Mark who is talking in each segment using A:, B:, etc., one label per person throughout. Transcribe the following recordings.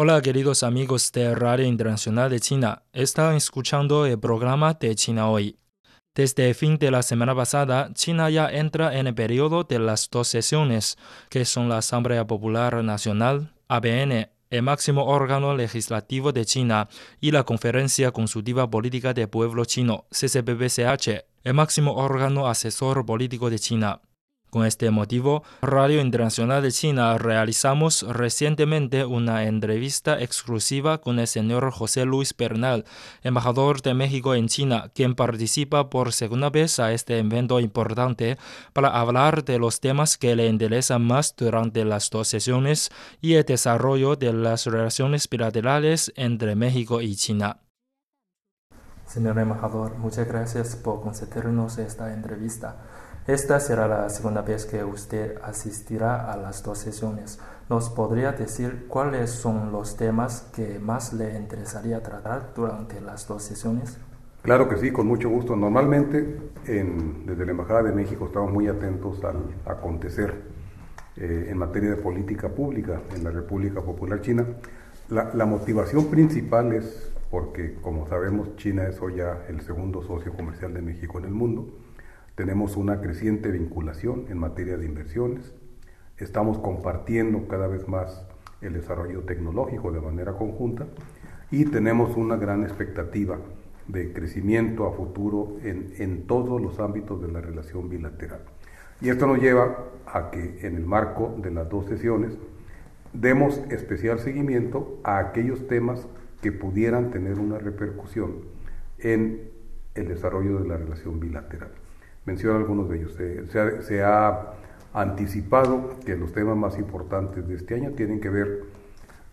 A: Hola queridos amigos de Radio Internacional de China, están escuchando el programa de China hoy. Desde el fin de la semana pasada, China ya entra en el periodo de las dos sesiones, que son la Asamblea Popular Nacional, ABN, el máximo órgano legislativo de China, y la Conferencia Consultiva Política del Pueblo Chino, CCPPCH, el máximo órgano asesor político de China. Con este motivo, Radio Internacional de China realizamos recientemente una entrevista exclusiva con el señor José Luis Bernal, embajador de México en China, quien participa por segunda vez a este evento importante para hablar de los temas que le interesan más durante las dos sesiones y el desarrollo de las relaciones bilaterales entre México y China. Señor embajador, muchas gracias por concedernos esta entrevista. Esta será la segunda vez que usted asistirá a las dos sesiones. ¿Nos podría decir cuáles son los temas que más le interesaría tratar durante las dos sesiones?
B: Claro que sí, con mucho gusto. Normalmente desde la Embajada de México estamos muy atentos al acontecer eh, en materia de política pública en la República Popular China. La, la motivación principal es porque, como sabemos, China es hoy ya el segundo socio comercial de México en el mundo tenemos una creciente vinculación en materia de inversiones, estamos compartiendo cada vez más el desarrollo tecnológico de manera conjunta y tenemos una gran expectativa de crecimiento a futuro en, en todos los ámbitos de la relación bilateral. Y esto nos lleva a que en el marco de las dos sesiones demos especial seguimiento a aquellos temas que pudieran tener una repercusión en el desarrollo de la relación bilateral menciona algunos de ellos. Se, ha, anticipado que los temas más importantes de este año tienen que ver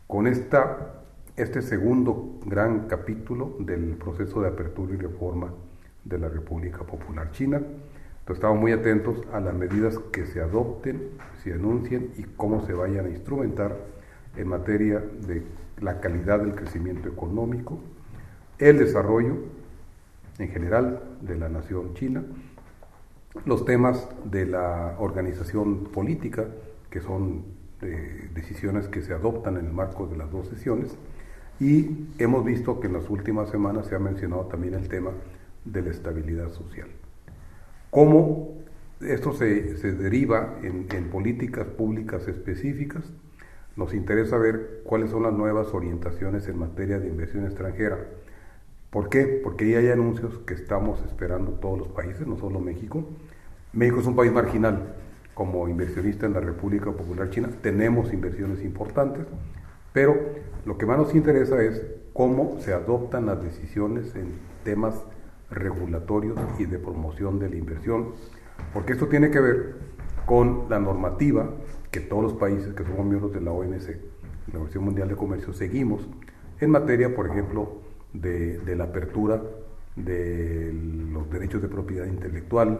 B: con esta, este segundo gran capítulo del proceso de apertura y reforma de la República Popular China. Estamos muy atentos a las medidas que se adopten, se anuncien y cómo se vayan a instrumentar en materia de la calidad del crecimiento económico, el desarrollo en general de la nación china los temas de la organización política, que son eh, decisiones que se adoptan en el marco de las dos sesiones, y hemos visto que en las últimas semanas se ha mencionado también el tema de la estabilidad social. ¿Cómo esto se, se deriva en, en políticas públicas específicas? Nos interesa ver cuáles son las nuevas orientaciones en materia de inversión extranjera. ¿Por qué? Porque ya hay anuncios que estamos esperando todos los países, no solo México, México es un país marginal. Como inversionista en la República Popular China tenemos inversiones importantes, pero lo que más nos interesa es cómo se adoptan las decisiones en temas regulatorios y de promoción de la inversión, porque esto tiene que ver con la normativa que todos los países que somos miembros de la OMC, la Organización Mundial de Comercio, seguimos en materia, por ejemplo, de, la apertura de los derechos de propiedad intelectual,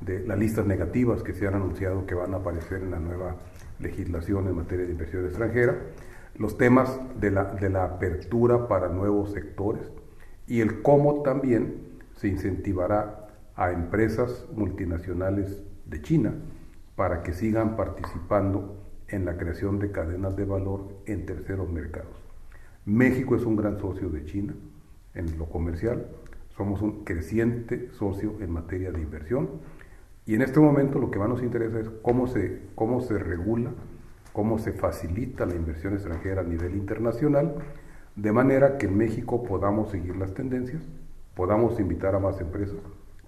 B: de las listas negativas que se han anunciado que van a aparecer en la nueva legislación en materia de inversión extranjera, los temas de la, de la apertura para nuevos sectores y el cómo también se incentivará a empresas multinacionales de China para que sigan participando en la creación de cadenas de valor en terceros mercados. México es un gran socio de China en lo comercial, somos un creciente socio en materia de inversión. Y en este momento lo que más nos interesa es cómo se, cómo se regula, cómo se facilita la inversión extranjera a nivel internacional, de manera que en México podamos seguir las tendencias, podamos invitar a más empresas,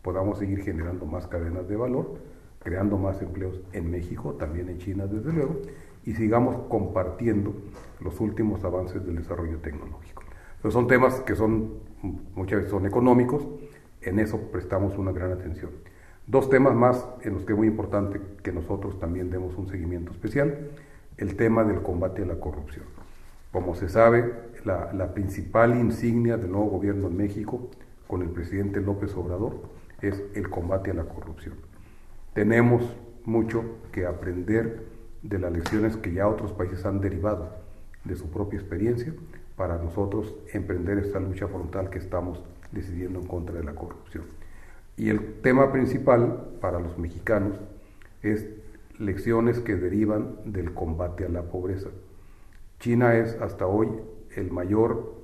B: podamos seguir generando más cadenas de valor, creando más empleos en México, también en China desde luego, y sigamos compartiendo los últimos avances del desarrollo tecnológico. Entonces son temas que son muchas veces son económicos, en eso prestamos una gran atención. Dos temas más en los que es muy importante que nosotros también demos un seguimiento especial, el tema del combate a la corrupción. Como se sabe, la, la principal insignia del nuevo gobierno en México con el presidente López Obrador es el combate a la corrupción. Tenemos mucho que aprender de las lecciones que ya otros países han derivado de su propia experiencia para nosotros emprender esta lucha frontal que estamos decidiendo en contra de la corrupción. Y el tema principal para los mexicanos es lecciones que derivan del combate a la pobreza. China es hasta hoy el mayor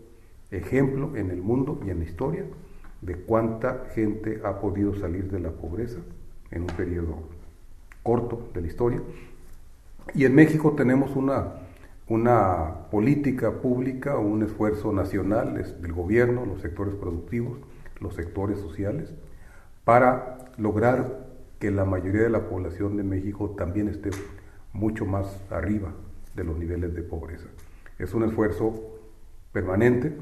B: ejemplo en el mundo y en la historia de cuánta gente ha podido salir de la pobreza en un periodo corto de la historia. Y en México tenemos una, una política pública, un esfuerzo nacional del gobierno, los sectores productivos, los sectores sociales, para lograr que la mayoría de la población de México también esté mucho más arriba de los niveles de pobreza. Es un esfuerzo permanente.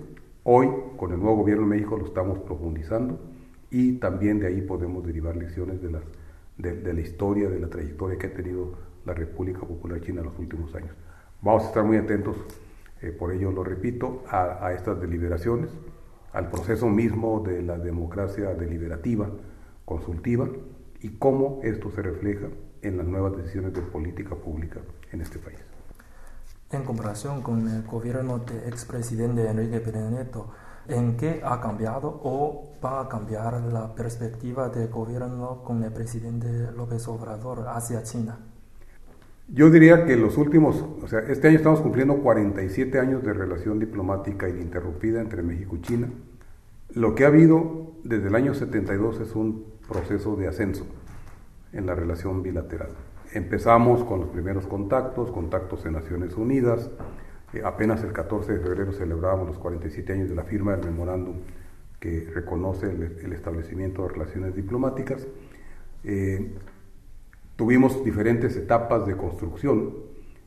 B: Hoy, con el nuevo gobierno de México, lo estamos profundizando y también de ahí podemos derivar lecciones de, las, de, la historia, de la trayectoria que ha tenido la República Popular China en los últimos años. Vamos a estar muy atentos, eh, por ello lo repito, a, a estas deliberaciones, al proceso mismo de la democracia deliberativa, consultiva, y cómo esto se refleja en las nuevas decisiones de política pública en este país.
A: En comparación con el gobierno del expresidente Enrique Peña Nieto, ¿en qué ha cambiado o va a cambiar la perspectiva del gobierno con el presidente López Obrador hacia China?
B: Yo diría que los últimos, o sea, este año estamos cumpliendo 47 años de relación diplomática ininterrumpida entre México y China. Lo que ha habido desde el año 72 es un proceso de ascenso en la relación bilateral. Empezamos con los primeros contactos, contactos en Naciones Unidas. Eh, apenas el 14 de febrero celebrábamos los 47 años de la firma del memorándum que reconoce el, establecimiento de relaciones diplomáticas. Eh, tuvimos diferentes etapas de construcción.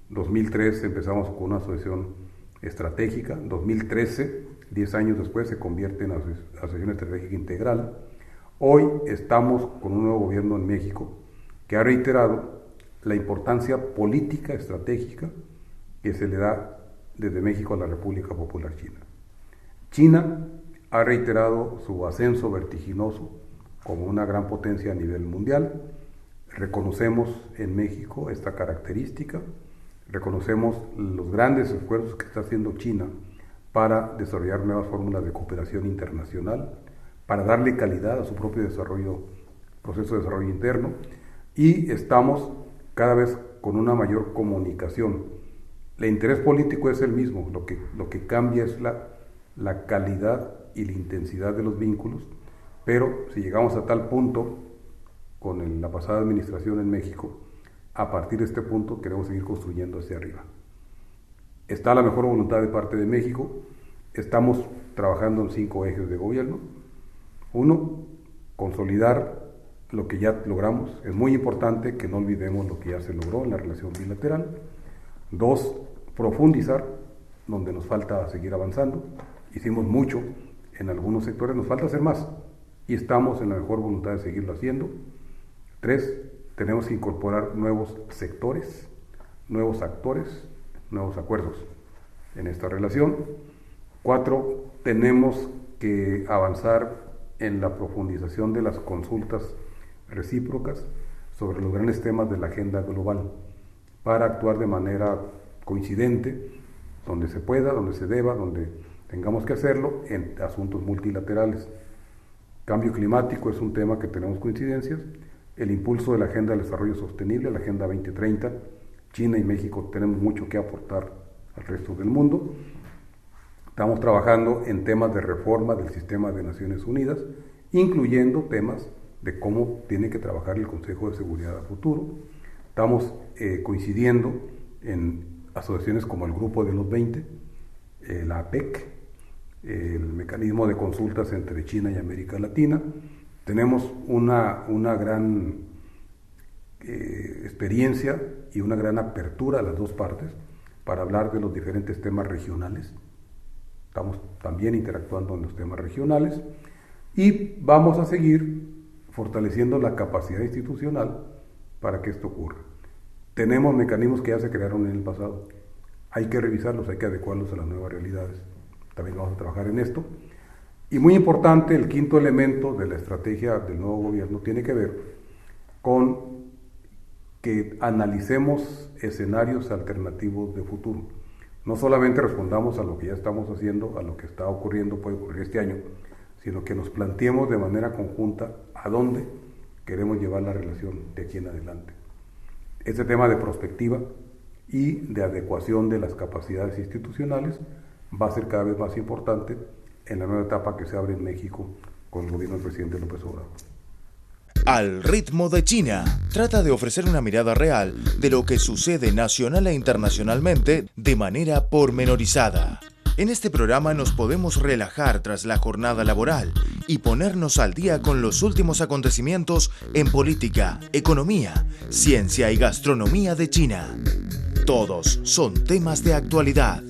B: 2003 empezamos con una asociación estratégica. 2013, 10 años después, se convierte en asociación estratégica integral. Hoy estamos con un nuevo gobierno en México que ha reiterado la importancia política estratégica que se le da desde México a la República Popular China. China ha reiterado su ascenso vertiginoso como una gran potencia a nivel mundial. Reconocemos en México esta característica, reconocemos los grandes esfuerzos que está haciendo China para desarrollar nuevas fórmulas de cooperación internacional, para darle calidad a su propio desarrollo, proceso de desarrollo interno, y estamos cada vez con una mayor comunicación. El interés político es el mismo, lo que, lo que cambia es la, la calidad y la intensidad de los vínculos, pero si llegamos a tal punto con la pasada administración en México, a partir de este punto queremos seguir construyendo hacia arriba. Está la mejor voluntad de parte de México, estamos trabajando en cinco ejes de gobierno, uno, consolidar lo que ya logramos. Es muy importante que no olvidemos lo que ya se logró en la relación bilateral. Dos, profundizar donde nos falta seguir avanzando. Hicimos mucho en algunos sectores, nos falta hacer más y estamos en la mejor voluntad de seguirlo haciendo. Tres, tenemos que incorporar nuevos sectores, nuevos actores, nuevos acuerdos en esta relación. Cuatro, tenemos que avanzar en la profundización de las consultas recíprocas sobre los grandes temas de la agenda global para actuar de manera coincidente, donde se pueda, donde se deba, donde tengamos que hacerlo, en asuntos multilaterales. Cambio climático es un tema que tenemos coincidencias, el impulso de la Agenda del Desarrollo Sostenible, la Agenda 2030, China y México tenemos mucho que aportar al resto del mundo Estamos trabajando en temas de reforma del sistema de Naciones Unidas, incluyendo temas de cómo tiene que trabajar el Consejo de Seguridad a futuro. Estamos eh, coincidiendo en asociaciones como el Grupo de los 20, eh, la APEC, el mecanismo de consultas entre China y América Latina. Tenemos una, una gran eh, experiencia y una gran apertura a las dos partes para hablar de los diferentes temas regionales Estamos también interactuando en los temas regionales y vamos a seguir fortaleciendo la capacidad institucional para que esto ocurra. Tenemos mecanismos que ya se crearon en el pasado. Hay que revisarlos, hay que adecuarlos a las nuevas realidades. También vamos a trabajar en esto. Y muy importante, el quinto elemento de la estrategia del nuevo gobierno tiene que ver con que analicemos escenarios alternativos de futuro. No solamente respondamos a lo que ya estamos haciendo, a lo que está ocurriendo, puede ocurrir este año, sino que nos planteemos de manera conjunta a dónde queremos llevar la relación de aquí en adelante. Este tema de prospectiva y de adecuación de las capacidades institucionales va a ser cada vez más importante en la nueva etapa que se abre en México con el gobierno del presidente López Obrador.
C: Al ritmo de China, trata de ofrecer una mirada real de lo que sucede nacional e internacionalmente de manera pormenorizada. En este programa nos podemos relajar tras la jornada laboral y ponernos al día con los últimos acontecimientos en política, economía, ciencia y gastronomía de China. Todos son temas de actualidad